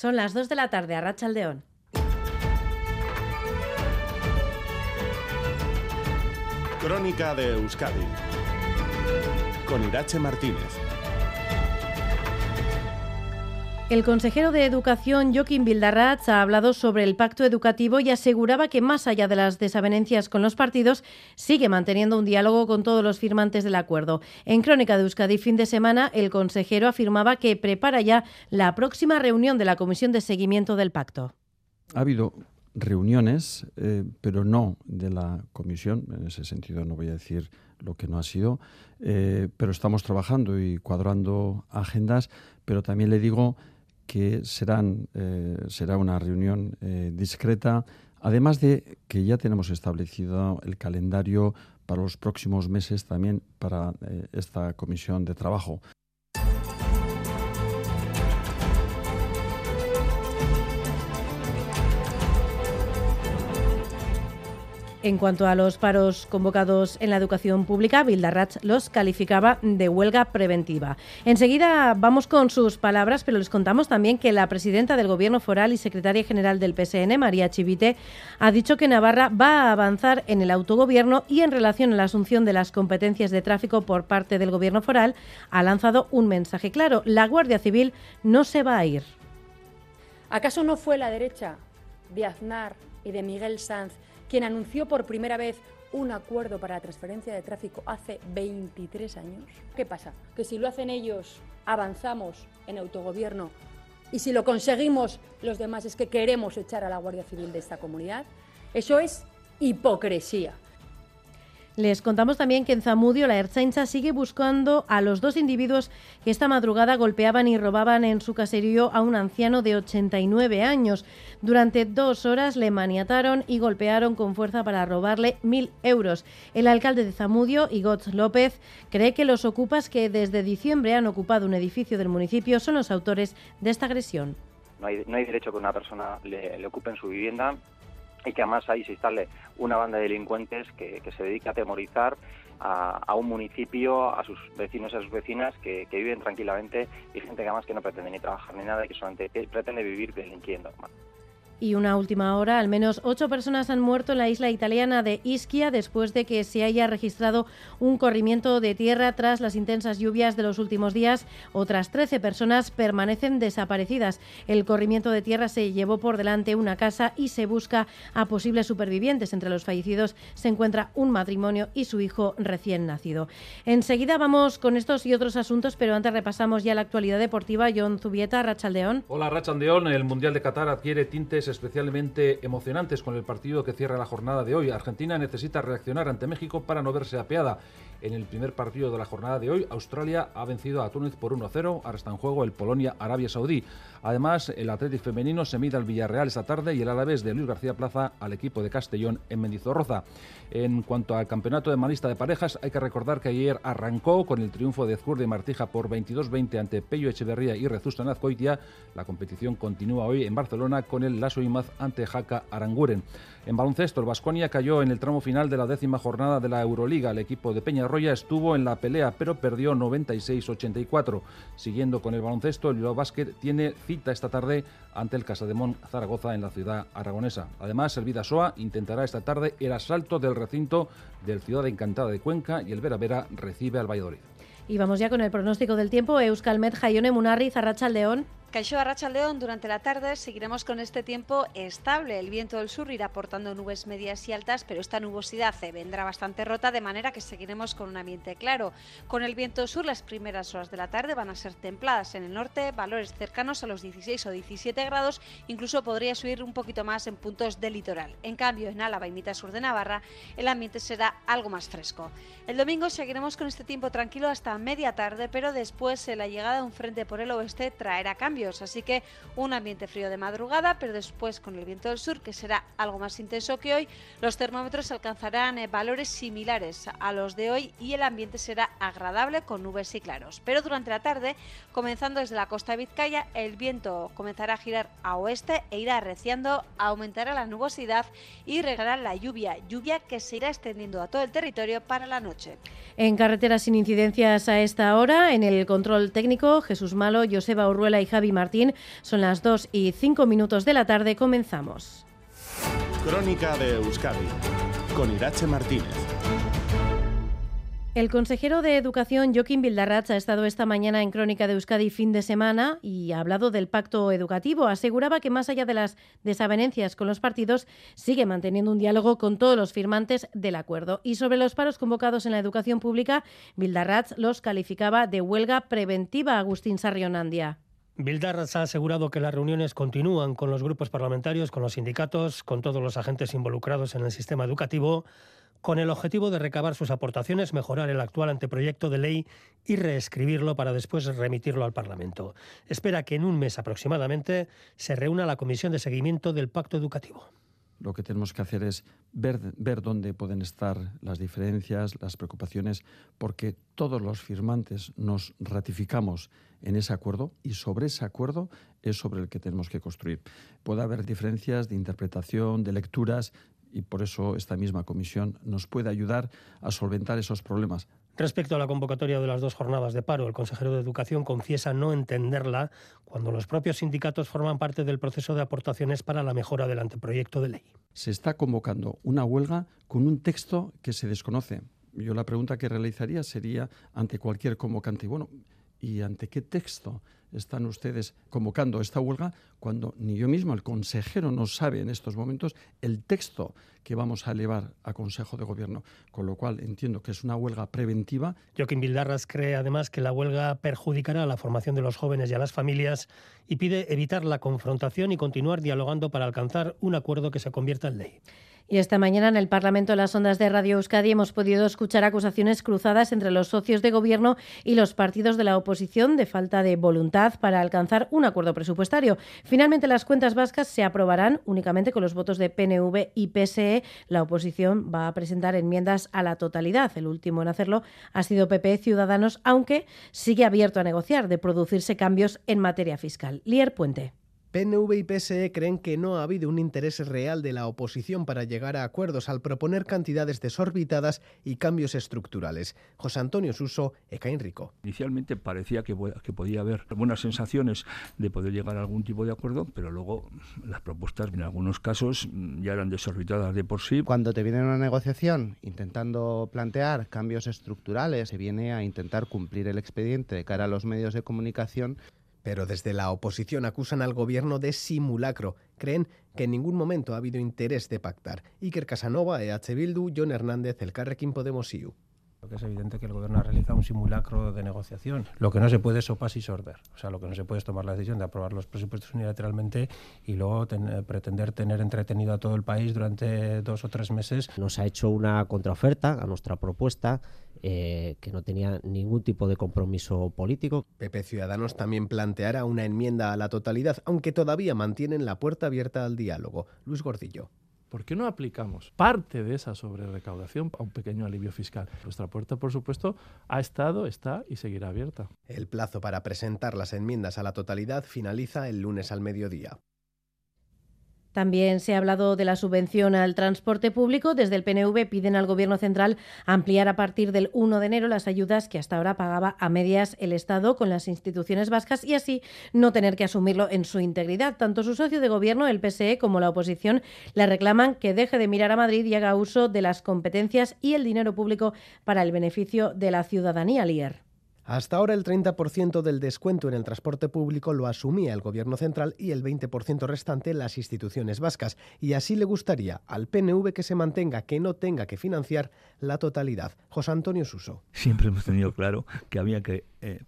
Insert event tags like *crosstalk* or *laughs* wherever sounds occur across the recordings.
Son las 2 de la tarde a Rachaldeón. Crónica de Euskadi con Irache Martínez. El consejero de Educación, Joaquín Bildarratz, ha hablado sobre el pacto educativo y aseguraba que, más allá de las desavenencias con los partidos, sigue manteniendo un diálogo con todos los firmantes del acuerdo. En Crónica de Euskadi, fin de semana, el consejero afirmaba que prepara ya la próxima reunión de la Comisión de Seguimiento del Pacto. Ha habido reuniones, eh, pero no de la comisión. En ese sentido no voy a decir lo que no ha sido, eh, pero estamos trabajando y cuadrando agendas. Pero también le digo que serán, eh, será una reunión eh, discreta, además de que ya tenemos establecido el calendario para los próximos meses también para eh, esta comisión de trabajo. En cuanto a los paros convocados en la educación pública, Bildarratz los calificaba de huelga preventiva. Enseguida vamos con sus palabras, pero les contamos también que la presidenta del Gobierno foral y secretaria general del PSN, María Chivite, ha dicho que Navarra va a avanzar en el autogobierno y en relación a la asunción de las competencias de tráfico por parte del Gobierno foral, ha lanzado un mensaje claro. La Guardia Civil no se va a ir. ¿Acaso no fue la derecha de Aznar y de Miguel Sanz quien anunció por primera vez un acuerdo para la transferencia de tráfico hace 23 años. ¿Qué pasa? Que si lo hacen ellos, avanzamos en autogobierno y si lo conseguimos los demás es que queremos echar a la Guardia Civil de esta comunidad. Eso es hipocresía. Les contamos también que en Zamudio la Ertzaintza sigue buscando a los dos individuos que esta madrugada golpeaban y robaban en su caserío a un anciano de 89 años. Durante dos horas le maniataron y golpearon con fuerza para robarle mil euros. El alcalde de Zamudio, Igot López, cree que los ocupas que desde diciembre han ocupado un edificio del municipio son los autores de esta agresión. No hay, derecho que una persona le ocupe en su vivienda y que además ahí se instale una banda de delincuentes que, que se dedica a atemorizar a, a, un municipio, a sus vecinos y a sus vecinas que, que, viven tranquilamente y gente que además que no pretende ni trabajar ni nada y que solamente pretende vivir delinquiendo. Y una última hora, al menos ocho personas han muerto en la isla italiana de Ischia después de que se haya registrado un corrimiento de tierra tras las intensas lluvias de los últimos días. Otras 13 personas permanecen desaparecidas. El corrimiento de tierra se llevó por delante una casa y se busca a posibles supervivientes. Entre los fallecidos se encuentra un matrimonio y su hijo recién nacido. Enseguida vamos con estos y otros asuntos, pero antes repasamos ya la actualidad deportiva. John Zubieta, Rachaldeón. Hola, Rachaldeón. El Mundial de Qatar adquiere tintes especialmente emocionantes con el partido que cierra la jornada de hoy. Argentina necesita reaccionar ante México para no verse apeada. En el primer partido de la jornada de hoy, Australia ha vencido a Túnez por 1-0. Ahora está en juego el Polonia-Arabia Saudí. Además, el Atlético femenino se mide al Villarreal esta tarde y el Alavés de Luis García Plaza al equipo de Castellón en Mendizorroza. En cuanto al campeonato de malista de parejas, hay que recordar que ayer arrancó con el triunfo de Zurda y Martija por 22-20 ante Pello Echeverría y Rezusta Nazcoitia. La competición continúa hoy en Barcelona con el Lasso Imaz ante Jaca Aranguren. En baloncesto, el Vasconia cayó en el tramo final de la décima jornada de la Euroliga. El equipo de Peñarroya estuvo en la pelea, pero perdió 96-84. Siguiendo con el baloncesto, el Bilbao Basket tiene cita esta tarde ante el Casademón Zaragoza en la ciudad aragonesa. Además, el Vidasoa intentará esta tarde el asalto del recinto del Ciudad Encantada de Cuenca y el Vera Vera recibe al Valladolid. Y vamos ya con el pronóstico del tiempo. Euskalmet, Jaione Munarri, Zarracha León. Caixó León durante la tarde seguiremos con este tiempo estable. El viento del sur irá aportando nubes medias y altas, pero esta nubosidad vendrá bastante rota, de manera que seguiremos con un ambiente claro. Con el viento sur, las primeras horas de la tarde van a ser templadas en el norte, valores cercanos a los 16 o 17 grados, incluso podría subir un poquito más en puntos del litoral. En cambio, en Álava y mitad sur de Navarra, el ambiente será algo más fresco. El domingo seguiremos con este tiempo tranquilo hasta media tarde, pero después la llegada de un frente por el oeste traerá cambios así que un ambiente frío de madrugada, pero después con el viento del sur, que será algo más intenso que hoy, los termómetros alcanzarán eh, valores similares a los de hoy y el ambiente será agradable con nubes y claros. Pero durante la tarde, comenzando desde la costa de Vizcaya, el viento comenzará a girar a oeste e irá arreciando, aumentará la nubosidad y regalará la lluvia, lluvia que se irá extendiendo a todo el territorio para la noche. En carreteras sin incidencias a esta hora, en el control técnico, Jesús Malo, Joseba Urruela y Javi Javi Martín. Son las 2 y 5 minutos de la tarde. Comenzamos. Crónica de Euskadi con Irache Martínez. El consejero de Educación, Joaquín Bildarratz, ha estado esta mañana en Crónica de Euskadi fin de semana y ha hablado del pacto educativo. Aseguraba que más allá de las desavenencias con los partidos, sigue manteniendo un diálogo con todos los firmantes del acuerdo. Y sobre los paros convocados en la educación pública, Bildarratz los calificaba de huelga preventiva. Agustín Sarrionandia. Bildarratz ha asegurado que las reuniones continúan con los grupos parlamentarios, con los sindicatos, con todos los agentes involucrados en el sistema educativo con el objetivo de recabar sus aportaciones, mejorar el actual anteproyecto de ley y reescribirlo para después remitirlo al Parlamento. Espera que en un mes aproximadamente se reúna la Comisión de Seguimiento del Pacto Educativo. Lo que tenemos que hacer es ver, ver dónde pueden estar las diferencias, las preocupaciones, porque todos los firmantes nos ratificamos en ese acuerdo y sobre ese acuerdo es sobre el que tenemos que construir. Puede haber diferencias de interpretación, de lecturas, y por eso esta misma comisión nos puede ayudar a solventar esos problemas. Respecto a la convocatoria de las dos jornadas de paro, el consejero de Educación confiesa no entenderla cuando los propios sindicatos forman parte del proceso de aportaciones para la mejora del anteproyecto de ley. Se está convocando una huelga con un texto que se desconoce. Yo la pregunta que realizaría sería ante cualquier convocante, bueno, ¿y ante qué texto están ustedes convocando esta huelga cuando ni yo mismo, el consejero, no sabe en estos momentos el texto que vamos a elevar a Consejo de Gobierno. Con lo cual entiendo que es una huelga preventiva. Joaquín Bildarras cree además que la huelga perjudicará la formación de los jóvenes y a las familias y pide evitar la confrontación y continuar dialogando para alcanzar un acuerdo que se convierta en ley. Y esta mañana en el Parlamento de las Ondas de Radio Euskadi hemos podido escuchar acusaciones cruzadas entre los socios de gobierno y los partidos de la oposición de falta de voluntad para alcanzar un acuerdo presupuestario. Finalmente las cuentas vascas se aprobarán únicamente con los votos de PNV y PSE. La oposición va a presentar enmiendas a la totalidad. El último en hacerlo ha sido PP Ciudadanos, aunque sigue abierto a negociar de producirse cambios en materia fiscal. Lier Puente. PNV y PSE creen que no ha habido un interés real de la oposición para llegar a acuerdos al proponer cantidades desorbitadas y cambios estructurales. José Antonio Suso, Ecaín Rico. Inicialmente parecía que, que podía haber buenas sensaciones de poder llegar a algún tipo de acuerdo, pero luego las propuestas en algunos casos ya eran desorbitadas de por sí. Cuando te viene una negociación intentando plantear cambios estructurales, se viene a intentar cumplir el expediente de cara a los medios de comunicación pero desde la oposición acusan al gobierno de simulacro. Creen que en ningún momento ha habido interés de pactar. Iker Casanova, EH Bildu, John Hernández, el Carrequín Podemos IU. Es evidente que el gobierno ha realizado un simulacro de negociación. Lo que no se puede es opas y sorber. O sea, lo que no se puede es tomar la decisión de aprobar los presupuestos unilateralmente y luego pretender tener entretenido a todo el país durante dos o tres meses. Nos ha hecho una contraoferta a nuestra propuesta eh, que no tenía ningún tipo de compromiso político. PP Ciudadanos también planteará una enmienda a la totalidad, aunque todavía mantienen la puerta abierta al diálogo. Luis Gordillo. ¿Por qué no aplicamos parte de esa sobrerecaudación a un pequeño alivio fiscal? Nuestra puerta, por supuesto, ha estado, está y seguirá abierta. El plazo para presentar las enmiendas a la totalidad finaliza el lunes al mediodía. También se ha hablado de la subvención al transporte público. Desde el PNV piden al Gobierno central ampliar a partir del 1 de enero las ayudas que hasta ahora pagaba a medias el Estado con las instituciones vascas y así no tener que asumirlo en su integridad. Tanto su socio de Gobierno, el PSE, como la oposición le reclaman que deje de mirar a Madrid y haga uso de las competencias y el dinero público para el beneficio de la ciudadanía, Lier. Hasta ahora el 30% del descuento en el transporte público lo asumía el Gobierno central y el 20% restante las instituciones vascas. Y así le gustaría al PNV que se mantenga, que no tenga que financiar la totalidad. José Antonio Suso. Siempre hemos tenido claro que había que eh,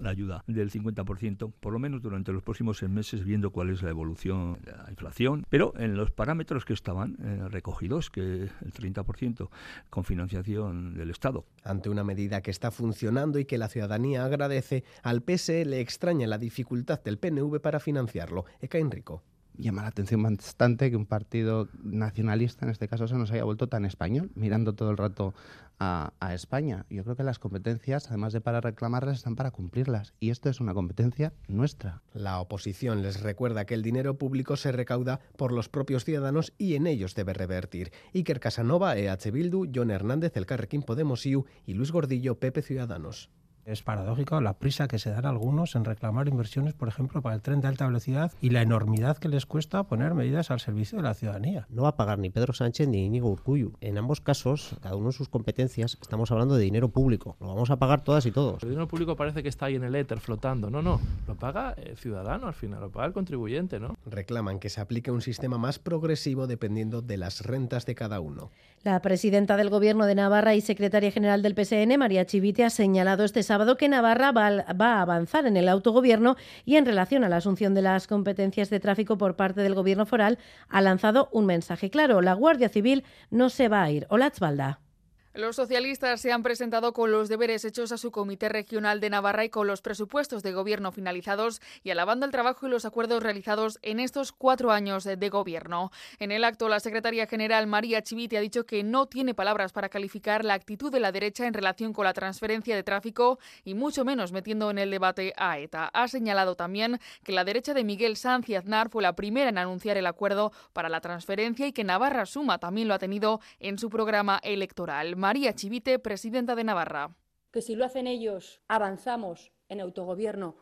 la ayuda del 50%, por lo menos durante los próximos seis meses, viendo cuál es la evolución de la inflación, pero en los parámetros que estaban eh, recogidos, que el 30% con financiación del Estado. Ante una medida que está funcionando y que la ciudadanía agradece, al PSE le extraña la dificultad del PNV para financiarlo. Eka Enrico llama la atención bastante que un partido nacionalista, en este caso, se nos haya vuelto tan español, mirando todo el rato a, España. Yo creo que las competencias, además de para reclamarlas, están para cumplirlas. Y esto es una competencia nuestra. La oposición les recuerda que el dinero público se recauda por los propios ciudadanos y en ellos debe revertir. Iker Casanova, EH Bildu, John Hernández, El Carrequín Podemos IU y Luis Gordillo, Pepe Ciudadanos. Es paradójico la prisa que se dan algunos en reclamar inversiones, por ejemplo, para el tren de alta velocidad y la enormidad que les cuesta poner medidas al servicio de la ciudadanía. No va a pagar ni Pedro Sánchez ni Íñigo Urcuyu. En ambos casos, cada uno en sus competencias, estamos hablando de dinero público. Lo vamos a pagar todas y todos. El dinero público parece que está ahí en el éter flotando. No, no, lo paga el ciudadano al final, lo paga el contribuyente, ¿no? Reclaman que se aplique un sistema más progresivo dependiendo de las rentas de cada uno. La presidenta del Gobierno de Navarra y secretaria general del PSN, María Chivite, ha señalado este sábado que Navarra va a avanzar en el autogobierno y en relación a la asunción de las competencias de tráfico por parte del Gobierno foral ha lanzado un mensaje claro. La Guardia Civil no se va a ir. Hola, los socialistas se han presentado con los deberes hechos a su Comité Regional de Navarra y con los presupuestos de gobierno finalizados y alabando el trabajo y los acuerdos realizados en estos cuatro años de gobierno. En el acto, la secretaria general María Chivite ha dicho que no tiene palabras para calificar la actitud de la derecha en relación con la transferencia de tráfico y mucho menos metiendo en el debate a ETA. Ha señalado también que la derecha de Miguel Sanz y Aznar fue la primera en anunciar el acuerdo para la transferencia y que Navarra Suma también lo ha tenido en su programa electoral. María Chivite, presidenta de Navarra. Que si lo hacen ellos, avanzamos en autogobierno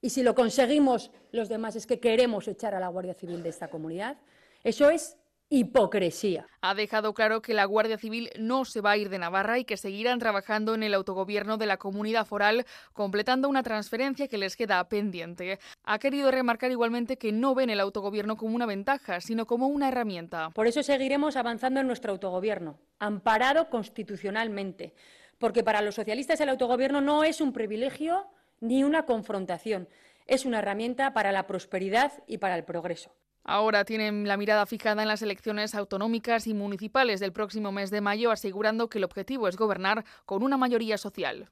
y si lo conseguimos los demás es que queremos echar a la Guardia Civil de esta comunidad. Eso es hipocresía. Ha dejado claro que la Guardia Civil no se va a ir de Navarra y que seguirán trabajando en el autogobierno de la comunidad foral, completando una transferencia que les queda pendiente. Ha querido remarcar igualmente que no ven el autogobierno como una ventaja, sino como una herramienta. Por eso seguiremos avanzando en nuestro autogobierno, amparado constitucionalmente, porque para los socialistas el autogobierno no es un privilegio ni una confrontación, es una herramienta para la prosperidad y para el progreso. Ahora tienen la mirada fijada en las elecciones autonómicas y municipales del próximo mes de mayo, asegurando que el objetivo es gobernar con una mayoría social.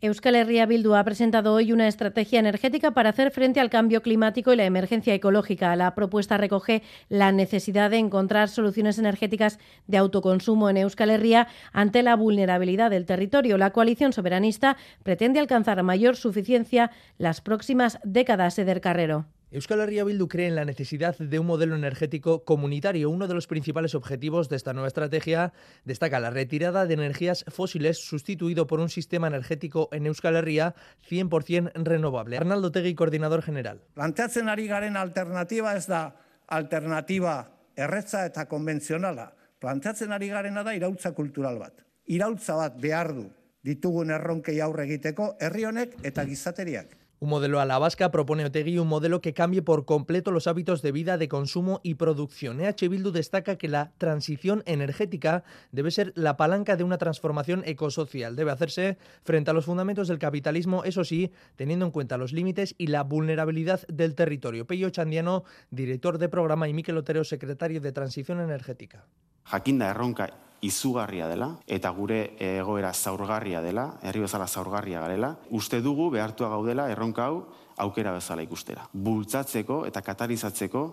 Euskal Herria Bildu ha presentado hoy una estrategia energética para hacer frente al cambio climático y la emergencia ecológica. La propuesta recoge la necesidad de encontrar soluciones energéticas de autoconsumo en Euskal Herria ante la vulnerabilidad del territorio. La coalición soberanista pretende alcanzar mayor suficiencia las próximas décadas, Eder Carrero. Euskal Herria Bildu cree en la necesidad de un modelo energético comunitario. Uno de los principales objetivos de esta nueva estrategia destaca la retirada de energías fósiles sustituido por un sistema energético en Euskal Herria 100% renovable. Arnaldo Tegui, coordinador general. Planteatzen ari garen alternativa ez da alternativa erretza eta konbentzionala. Planteatzen ari garena da irautza kultural bat. Irautza bat behar du ditugun erronkei aurre egiteko herri honek eta gizateriak. Un modelo a la vasca propone Otegui un modelo que cambie por completo los hábitos de vida, de consumo y producción. EH Bildu destaca que la transición energética debe ser la palanca de una transformación ecosocial. Debe hacerse frente a los fundamentos del capitalismo, eso sí, teniendo en cuenta los límites y la vulnerabilidad del territorio. Pello Chandiano, director de programa, y Miquel Otero, secretario de Transición Energética. Jakinda erronka izugarria dela eta gure egoera zaurgarria dela, herri bezala zaurgarria garela, uste dugu behartua gaudela erronka hau aukera bezala ikustera. Bultzatzeko eta katalizatzeko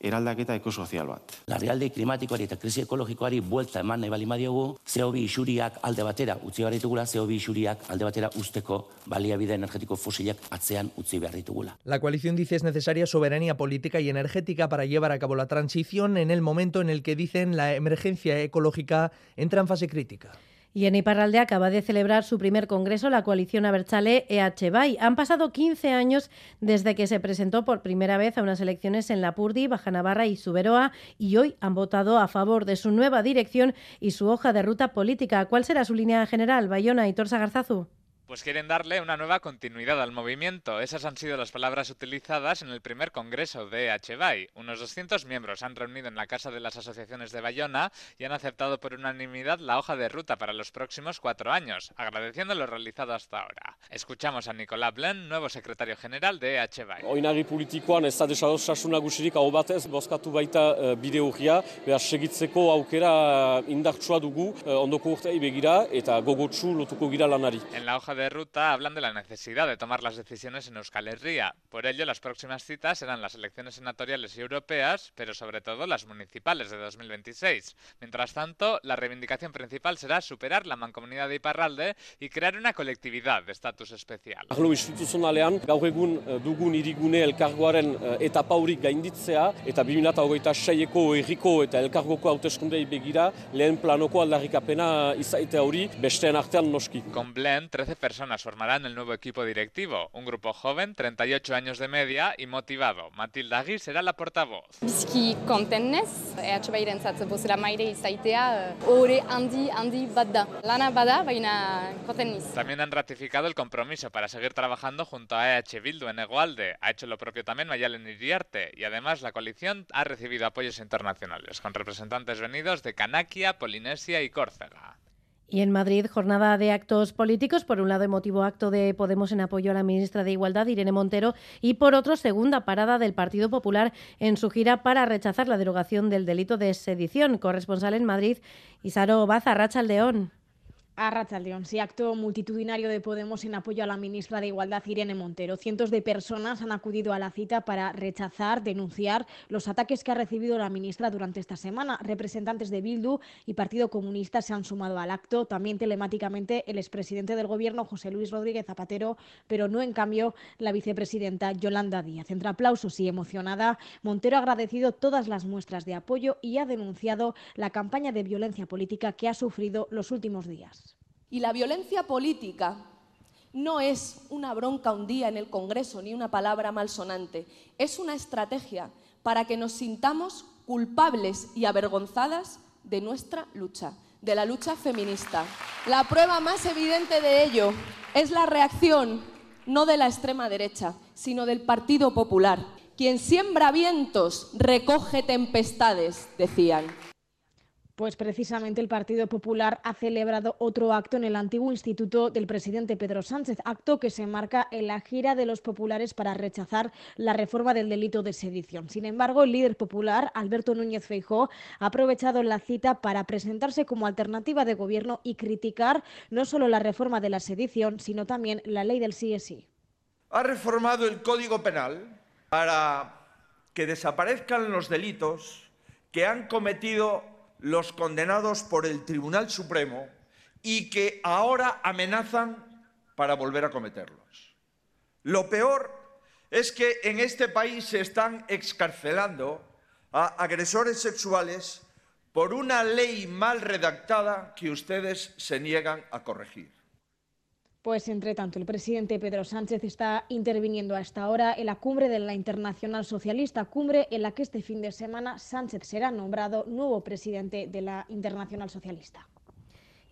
eraldaketa ekosozial bat. Larrialde klimatikoari eta krisi ekologikoari buelta eman nahi bali madiogu, CO2 isuriak alde batera utzi behar ditugula, CO2 isuriak alde batera usteko baliabide energetiko fosilak atzean utzi behar ditugula. La coalición dice es necesaria soberanía política y energética para llevar a cabo la transición en el momento en el que dicen la emergencia ecológica entra en fase crítica. Y en Iparralde acaba de celebrar su primer congreso la coalición Abertzale EH Bay. Han pasado 15 años desde que se presentó por primera vez a unas elecciones en Lapurdi, Baja Navarra y Suberoa y hoy han votado a favor de su nueva dirección y su hoja de ruta política. ¿Cuál será su línea general? Bayona y Torsa Garzazu pues quieren darle una nueva continuidad al movimiento. Esas han sido las palabras utilizadas en el primer congreso de HBAI. Unos 200 miembros han reunido en la Casa de las Asociaciones de Bayona y han aceptado por unanimidad la hoja de ruta para los próximos cuatro años, agradeciendo lo realizado hasta ahora. Escuchamos a Nicolás Blen, nuevo secretario general de HBAI. Oinari politikoan ez da desadosasun nagusirik hau batez, bozkatu baita uh, bide behar segitzeko aukera indartsua dugu uh, ondoko urtei begira eta gogotsu lotuko gira lanari. En la hoja de de ruta hablan de la necesidad de tomar las decisiones en Euskal Herria. Por ello, las próximas citas serán las elecciones senatoriales y europeas, pero sobre todo las municipales de 2026. Mientras tanto, la reivindicación principal será superar la mancomunidad de Iparralde y crear una colectividad de estatus especial. Arlo instituzionalean, gaur egun eh, dugun irigune elkargoaren eh, etapa hori gainditzea, eta 2026eko erriko eta elkargoko hauteskundei begira, lehen planoko aldarrikapena izaite hori, bestean artean noski. Con Blen, 13 personas formarán el nuevo equipo directivo. Un grupo joven, 38 años de media y motivado. Matilda Agui será la portavoz. Bizki EH Bairentzat maire izaitea, ore handi, handi bat da. Lana bada, baina. También han ratificado el compromiso para seguir trabajando junto a EH Bildu en Egualde. Ha hecho lo propio también Mayalen Iriarte. Y además la coalición ha recibido apoyos internacionales, con representantes venidos de Canaquia, Polinesia y Córcega. Y en Madrid, jornada de actos políticos. Por un lado, emotivo acto de Podemos en apoyo a la ministra de Igualdad, Irene Montero, y por otro, segunda parada del Partido Popular en su gira para rechazar la derogación del delito de sedición. Corresponsal en Madrid, Isaro Baza, Racha León. A León, sí, acto multitudinario de Podemos en apoyo a la ministra de Igualdad, Irene Montero. Cientos de personas han acudido a la cita para rechazar, denunciar los ataques que ha recibido la ministra durante esta semana. Representantes de Bildu y Partido Comunista se han sumado al acto, también telemáticamente el expresidente del Gobierno, José Luis Rodríguez Zapatero, pero no en cambio la vicepresidenta Yolanda Díaz. Entre aplausos y emocionada, Montero ha agradecido todas las muestras de apoyo y ha denunciado la campaña de violencia política que ha sufrido los últimos días. Y la violencia política no es una bronca un día en el Congreso ni una palabra malsonante, es una estrategia para que nos sintamos culpables y avergonzadas de nuestra lucha, de la lucha feminista. La prueba más evidente de ello es la reacción no de la extrema derecha, sino del Partido Popular. Quien siembra vientos recoge tempestades, decían. Pues precisamente el Partido Popular ha celebrado otro acto en el antiguo instituto del presidente Pedro Sánchez, acto que se marca en la gira de los populares para rechazar la reforma del delito de sedición. Sin embargo, el líder popular, Alberto Núñez Feijó, ha aprovechado la cita para presentarse como alternativa de gobierno y criticar no solo la reforma de la sedición, sino también la ley del sí. Ha reformado el Código Penal para que desaparezcan los delitos que han cometido los condenados por el Tribunal Supremo y que ahora amenazan para volver a cometerlos. Lo peor es que en este país se están excarcelando a agresores sexuales por una ley mal redactada que ustedes se niegan a corregir. Pues entre tanto, el presidente Pedro Sánchez está interviniendo a esta hora en la cumbre de la Internacional Socialista, cumbre en la que este fin de semana Sánchez será nombrado nuevo presidente de la Internacional Socialista.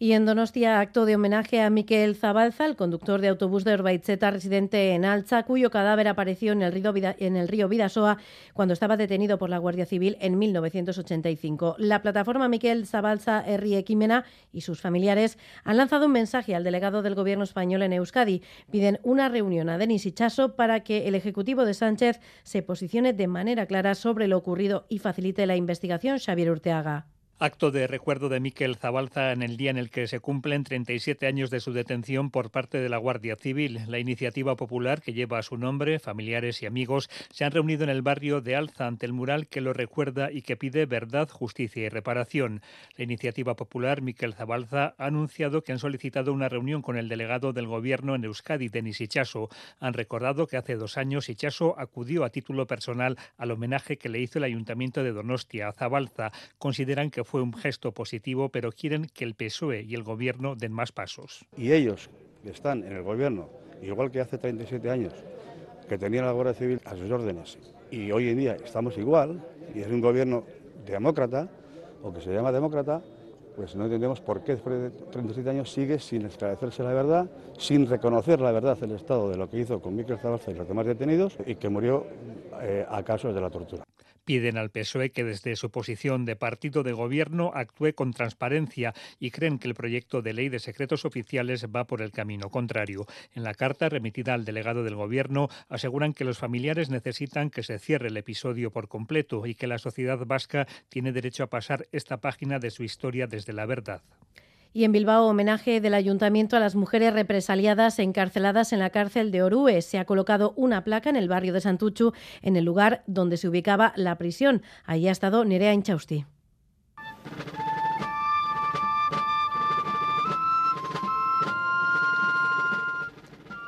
Y en Donostia, acto de homenaje a Miquel Zabalza, el conductor de autobús de Orbaitzeta, residente en Alza, cuyo cadáver apareció en el, río en el río Vidasoa cuando estaba detenido por la Guardia Civil en 1985. La plataforma Miquel Zabalza R. Equimena y sus familiares han lanzado un mensaje al delegado del Gobierno español en Euskadi. Piden una reunión a Denis Ichaso para que el Ejecutivo de Sánchez se posicione de manera clara sobre lo ocurrido y facilite la investigación. Xavier Urteaga. Acto de recuerdo de Miquel Zabalza en el día en el que se cumplen 37 años de su detención por parte de la Guardia Civil. La iniciativa popular que lleva su nombre, familiares y amigos, se han reunido en el barrio de Alza ante el mural que lo recuerda y que pide verdad, justicia y reparación. La iniciativa popular Miquel Zabalza ha anunciado que han solicitado una reunión con el delegado del gobierno en Euskadi, Denis Ichaso. Han recordado que hace dos años Ichaso acudió a título personal al homenaje que le hizo el Ayuntamiento de Donostia a Zabalza. Consideran que fue un gesto positivo, pero quieren que el PSOE y el Gobierno den más pasos. Y ellos, que están en el Gobierno, igual que hace 37 años, que tenían la Guardia Civil a sus órdenes, y hoy en día estamos igual, y es un Gobierno demócrata, o que se llama demócrata, pues no entendemos por qué después de 37 años sigue sin esclarecerse la verdad, sin reconocer la verdad del Estado de lo que hizo con Miquel Zabalza y los demás detenidos y que murió eh, a causa de la tortura. Piden al PSOE que desde su posición de partido de gobierno actúe con transparencia y creen que el proyecto de ley de secretos oficiales va por el camino contrario. En la carta remitida al delegado del gobierno aseguran que los familiares necesitan que se cierre el episodio por completo y que la sociedad vasca tiene derecho a pasar esta página de su historia desde la verdad. Y en Bilbao, homenaje del ayuntamiento a las mujeres represaliadas encarceladas en la cárcel de Orue. Se ha colocado una placa en el barrio de Santuchu, en el lugar donde se ubicaba la prisión. Allí ha estado Nerea Inchausti.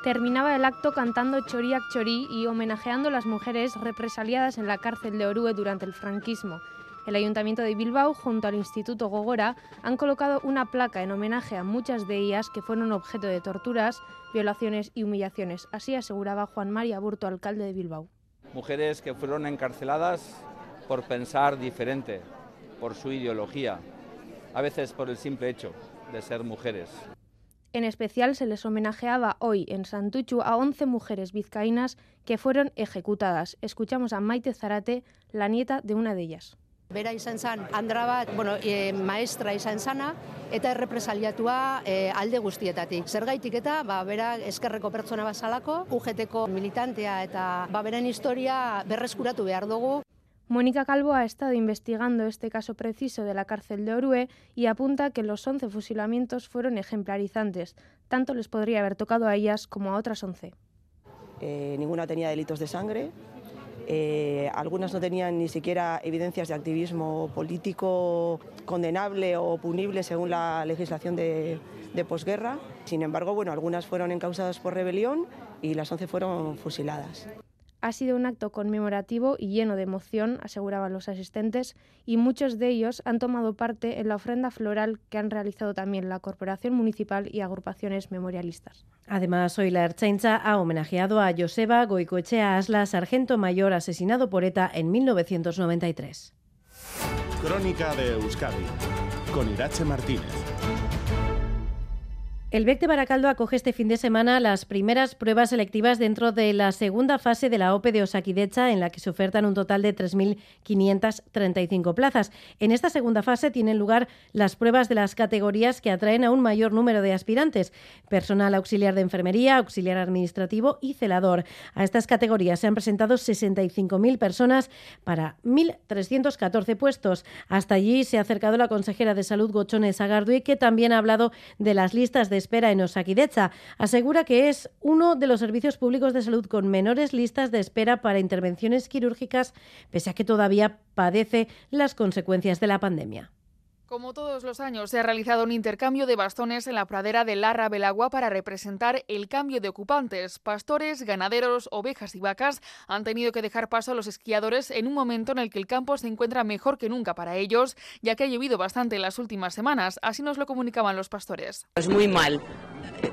terminaba el acto cantando Choriak Chorí y homenajeando a las mujeres represaliadas en la cárcel de Orue durante el franquismo. El Ayuntamiento de Bilbao, junto al Instituto Gogora, han colocado una placa en homenaje a muchas de ellas que fueron objeto de torturas, violaciones y humillaciones. Así aseguraba Juan María Burto, alcalde de Bilbao. Mujeres que fueron encarceladas por pensar diferente, por su ideología, a veces por el simple hecho de ser mujeres. En especial se les homenajeaba hoy en Santuchu a 11 mujeres vizcaínas que fueron ejecutadas. Escuchamos a Maite Zarate, la nieta de una de ellas. Bera izan zan, andra bat, bueno, e, maestra izan zana, eta errepresaliatua e, alde guztietatik. Zergaitik eta, ba, bera eskerreko pertsona bazalako, UGTko militantea eta ba, beren historia berreskuratu behar dugu. Mónica Calvo ha estado investigando este caso preciso de la cárcel de Orue y apunta que los 11 fusilamientos fueron ejemplarizantes. Tanto les podría haber tocado a ellas como a otras 11. Eh, ninguna tenía delitos de sangre. Eh, algunas no tenían ni siquiera evidencias de activismo político condenable o punible según la legislación de, posguerra. Sin embargo, bueno, algunas fueron encausadas por rebelión y las 11 fueron fusiladas. Ha sido un acto conmemorativo y lleno de emoción, aseguraban los asistentes, y muchos de ellos han tomado parte en la ofrenda floral que han realizado también la Corporación Municipal y agrupaciones memorialistas. Además, hoy la Erchaincha ha homenajeado a Joseba Goicoechea Asla, sargento mayor asesinado por ETA en 1993. Crónica de Euskadi, con Irache Martínez. El BEC de Baracaldo acoge este fin de semana las primeras pruebas selectivas dentro de la segunda fase de la OPE de Osakidecha, en la que se ofertan un total de 3.535 plazas. En esta segunda fase tienen lugar las pruebas de las categorías que atraen a un mayor número de aspirantes: personal auxiliar de enfermería, auxiliar administrativo y celador. A estas categorías se han presentado 65.000 personas para 1.314 puestos. Hasta allí se ha acercado la consejera de Salud, Gochones Agardui, que también ha hablado de las listas de espera en Osakidecha. Asegura que es uno de los servicios públicos de salud con menores listas de espera para intervenciones quirúrgicas, pese a que todavía padece las consecuencias de la pandemia. Como todos los años, se ha realizado un intercambio de bastones en la pradera de Larra Belagua para representar el cambio de ocupantes. Pastores, ganaderos, ovejas y vacas han tenido que dejar paso a los esquiadores en un momento en el que el campo se encuentra mejor que nunca para ellos, ya que ha llovido bastante en las últimas semanas. Así nos lo comunicaban los pastores. Pues muy mal.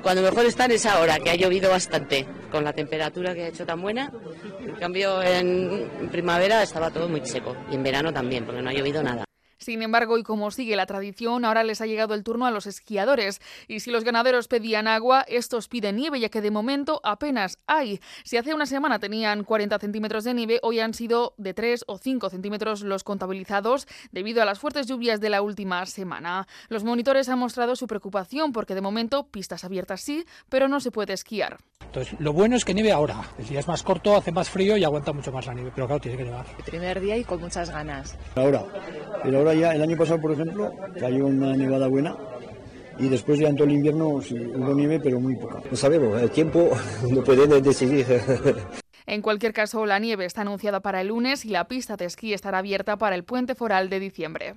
Cuando mejor están es ahora, que ha llovido bastante, con la temperatura que ha hecho tan buena. En cambio, en primavera estaba todo muy seco y en verano también, porque no ha llovido nada. Sin embargo, y como sigue la tradición, ahora les ha llegado el turno a los esquiadores. Y si los ganaderos pedían agua, estos piden nieve, ya que de momento apenas hay. Si hace una semana tenían 40 centímetros de nieve, hoy han sido de 3 o 5 centímetros los contabilizados debido a las fuertes lluvias de la última semana. Los monitores han mostrado su preocupación porque de momento pistas abiertas sí, pero no se puede esquiar. Entonces, lo bueno es que nieve ahora. El día es más corto, hace más frío y aguanta mucho más la nieve, pero claro, tiene que nevar. El primer día y con muchas ganas. Ahora, pero ahora ya, el año pasado, por ejemplo, cayó una nevada buena y después ya en todo el invierno sí, hubo nieve, pero muy poca. No sabemos, el tiempo *laughs* no puede decidir. En cualquier caso, la nieve está anunciada para el lunes y la pista de esquí estará abierta para el puente foral de diciembre.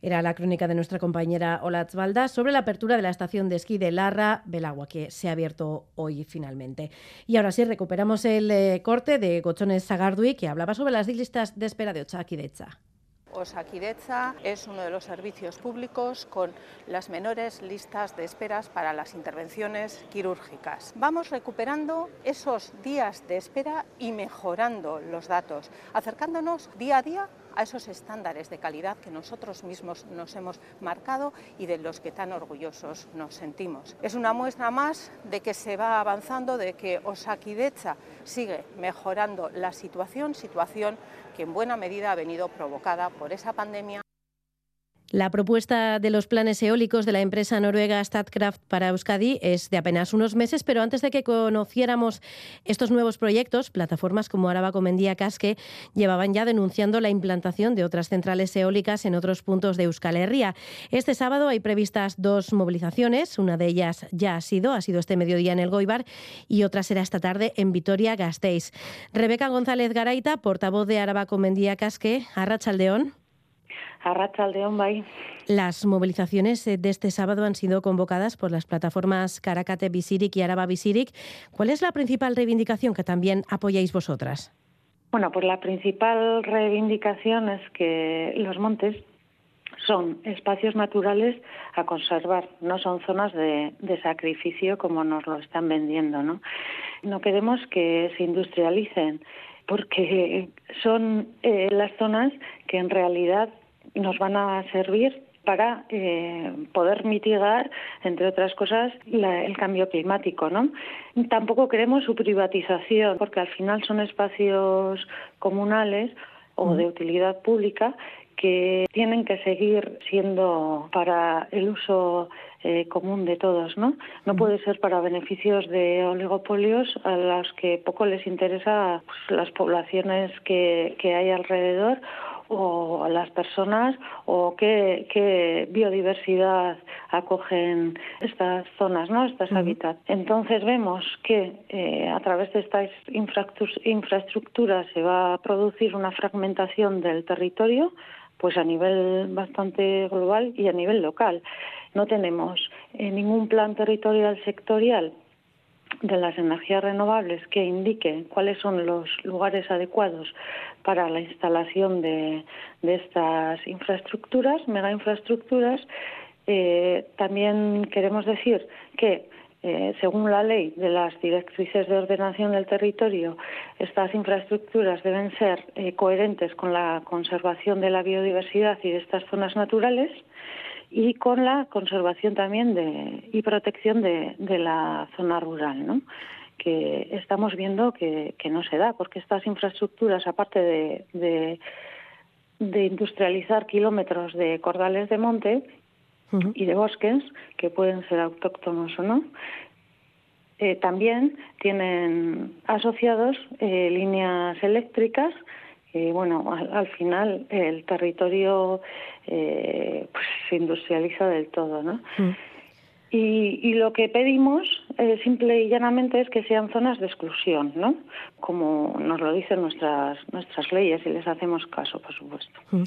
Era la crónica de nuestra compañera Olatz Valda sobre la apertura de la estación de esquí de Larra Belagua, que se ha abierto hoy finalmente. Y ahora sí, recuperamos el eh, corte de Gochones Sagardui, que hablaba sobre las listas de espera de Ochakidecha. Osakidecha es uno de los servicios públicos con las menores listas de esperas para las intervenciones quirúrgicas. Vamos recuperando esos días de espera y mejorando los datos, acercándonos día a día a esos estándares de calidad que nosotros mismos nos hemos marcado y de los que tan orgullosos nos sentimos. Es una muestra más de que se va avanzando, de que Osakidecha sigue mejorando la situación, situación que en buena medida ha venido provocada por esa pandemia. La propuesta de los planes eólicos de la empresa noruega Statkraft para Euskadi es de apenas unos meses, pero antes de que conociéramos estos nuevos proyectos, plataformas como Araba Mendía Casque llevaban ya denunciando la implantación de otras centrales eólicas en otros puntos de Euskal Herria. Este sábado hay previstas dos movilizaciones, una de ellas ya ha sido, ha sido este mediodía en el Goibar y otra será esta tarde en Vitoria-Gasteiz. Rebeca González Garaita, portavoz de Araba Mendía Casque, Arrachaldeón. Arrachaldeón, bye. Las movilizaciones eh, de este sábado han sido convocadas por las plataformas Caracate Visirik y Araba Visirik. ¿Cuál es la principal reivindicación que también apoyáis vosotras? Bueno, pues la principal reivindicación es que los montes son espacios naturales a conservar, no son zonas de, sacrificio como nos lo están vendiendo, ¿no? No queremos que se industrialicen porque son eh, las zonas que en realidad nos van a servir para eh, poder mitigar, entre otras cosas, el cambio climático. ¿no? Tampoco queremos su privatización, porque al final son espacios comunales o de utilidad pública que tienen que seguir siendo para el uso eh, común de todos, ¿no? No puede ser para beneficios de oligopolios a los que poco les interesa pues, las poblaciones que, que hay alrededor o las personas o qué, biodiversidad acogen estas zonas, ¿no? Estas hábitats. Entonces vemos que eh, a través de estas infraestructuras se va a producir una fragmentación del territorio pues a nivel bastante global y a nivel local. No tenemos eh, ningún plan territorial sectorial de las energías renovables que indique cuáles son los lugares adecuados para la instalación de, estas infraestructuras, mega infraestructuras. Eh, también queremos decir que eh, según la ley de las directrices de ordenación del territorio, estas infraestructuras deben ser eh, coherentes con la conservación de la biodiversidad y de estas zonas naturales y con la conservación también de, y protección de, la zona rural, ¿no? que estamos viendo que, no se da, porque estas infraestructuras, aparte de, de, industrializar kilómetros de cordales de monte y de bosques, que pueden ser autóctonos o no, eh, también tienen asociados eh, líneas eléctricas y bueno, al, final el territorio eh, pues, se industrializa del todo, ¿no? Mm. Y, y, lo que pedimos, eh, simple y llanamente, es que sean zonas de exclusión, ¿no? Como nos lo dicen nuestras, nuestras leyes y les hacemos caso, por supuesto. Mm.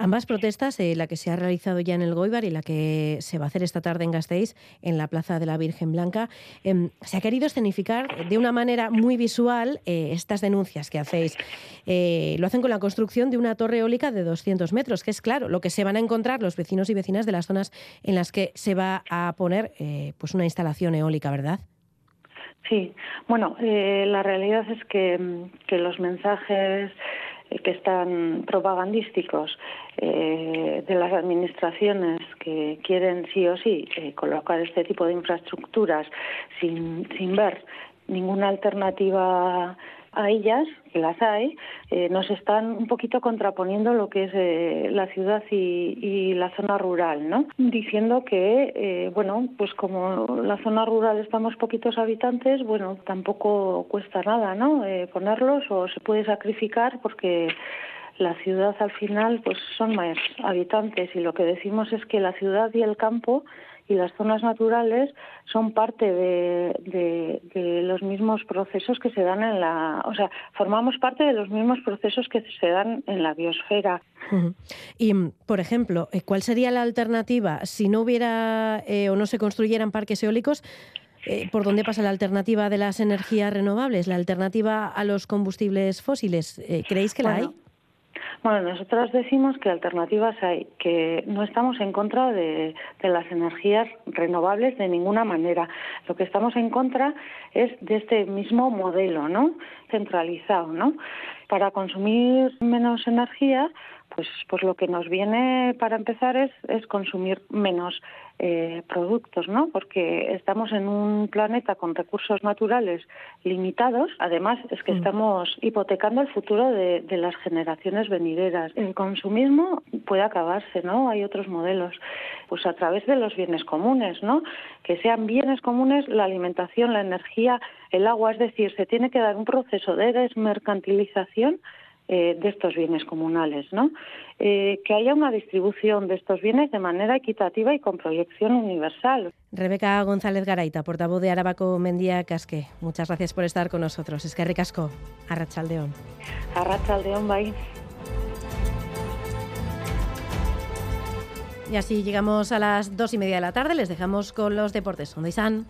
Ambas protestas, eh, la que se ha realizado ya en el Goibar y la que se va a hacer esta tarde en Gasteiz, en la Plaza de la Virgen Blanca, em, se ha querido escenificar de una manera muy visual eh, estas denuncias que hacéis. Eh, lo hacen con la construcción de una torre eólica de 200 metros, que es claro lo que se van a encontrar los vecinos y vecinas de las zonas en las que se va a poner pues una instalación eólica, ¿verdad? Sí, bueno, la realidad es que, que los mensajes que están propagandísticos eh, de las administraciones que quieren sí o sí eh, colocar este tipo de infraestructuras sin, sin ver ninguna alternativa a ellas, que las hay, eh, nos están un poquito contraponiendo lo que es eh, la ciudad y, la zona rural, ¿no? Diciendo que, eh, bueno, pues como la zona rural estamos poquitos habitantes, bueno, tampoco cuesta nada, ¿no? ponerlos o se puede sacrificar porque la ciudad al final pues son más habitantes y lo que decimos es que la ciudad y el campo y las zonas naturales son parte de, los mismos procesos que se dan en la, o sea, formamos parte de los mismos procesos que se dan en la biosfera. Y, por ejemplo, eh, ¿cuál sería la alternativa si no hubiera eh, o no se construyeran parques eólicos? Eh, ¿Por dónde pasa la alternativa de las energías renovables, la alternativa a los combustibles fósiles? ¿Creéis que la hay? Bueno, nosotros decimos que alternativas hay, que no estamos en contra de, las energías renovables de ninguna manera. Lo que estamos en contra es de este mismo modelo, ¿no? Centralizado, ¿no? Para consumir menos energía, pues, pues lo que nos viene para empezar es, es consumir menos eh, productos, ¿no? Porque estamos en un planeta con recursos naturales limitados. Además, es que mm. estamos hipotecando el futuro de, las generaciones venideras. El consumismo puede acabarse, ¿no? Hay otros modelos. Pues a través de los bienes comunes, ¿no? Que sean bienes comunes la alimentación, la energía, el agua. Es decir, se tiene que dar un proceso de desmercantilización eh, de estos bienes comunales, ¿no? Eh, que haya una distribución de estos bienes de manera equitativa y con proyección universal. Rebeca González Garaita, portavoz de Arabaco Mendía Casque, muchas gracias por estar con nosotros. Es que ricasco. Arrachaldeón. Arrachaldeón, bye. Y así llegamos a las dos y media de la tarde. Les dejamos con los deportes. ¿Dónde están?